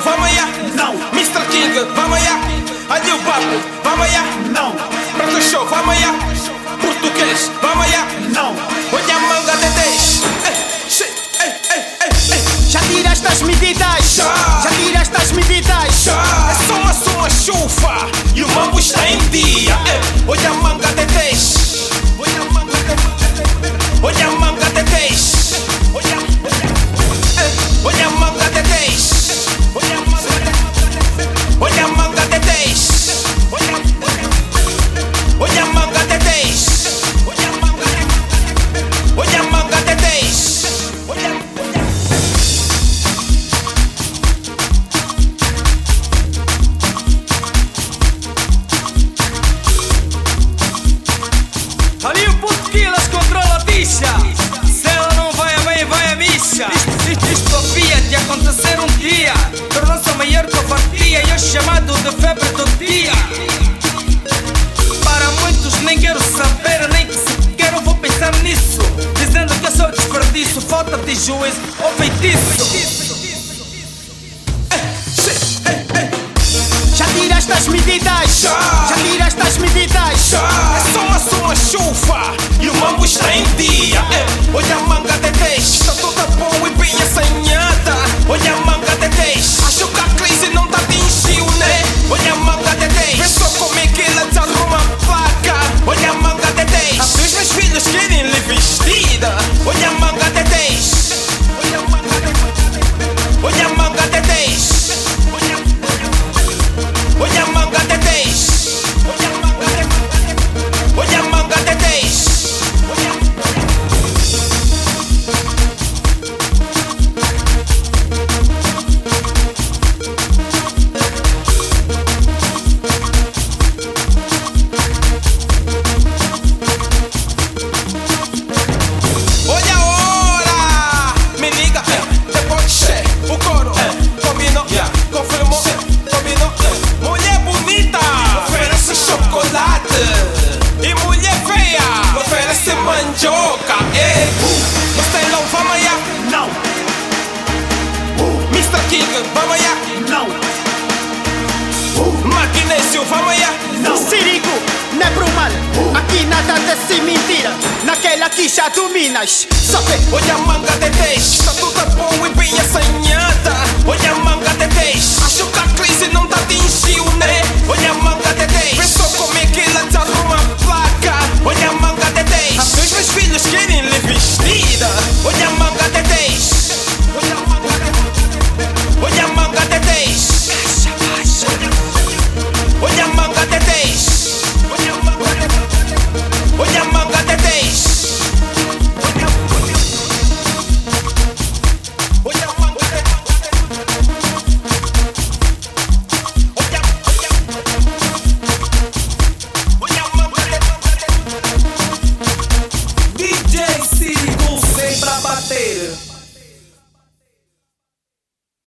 Vamos aí? Não. Mr. King, vamos aí? Ali o papo, vamos aí? Não. Prato show, vamos aí? Português, vamos aí? Não. Olha a manga de 10. Ei, shit, ei, ei, ei, ei. Já tiraste as medidas. Já. Já tiraste as medidas. Já. É só a sua chuva e o mambo está em dia. Ei, olha a manga de 10. Olha a manga de Olha a manga de 10. Olha, olha, ei, olha a manga Ali o puto Quilas controla a bicha. Se ela não vai a bem, vai a missa Isto, havia de acontecer um dia. Tornou-se a maior covardia E é chamado de febre do dia. Para muitos nem quero saber Nem que sequer eu vou pensar nisso. Dizendo que eu sou desperdício Falta de juízo ou feitiço. Já tiraste as medidas. Já. Já tiraste as medidas. nigga, vamos allá. Não. Uh. Maquinésio, vamos allá. Não. Sirico, não é pro mal. Aqui nada desse mentira. Naquela que já dominas. Sabe? Olha a manga de 10. Está tudo bom e bem assanhada.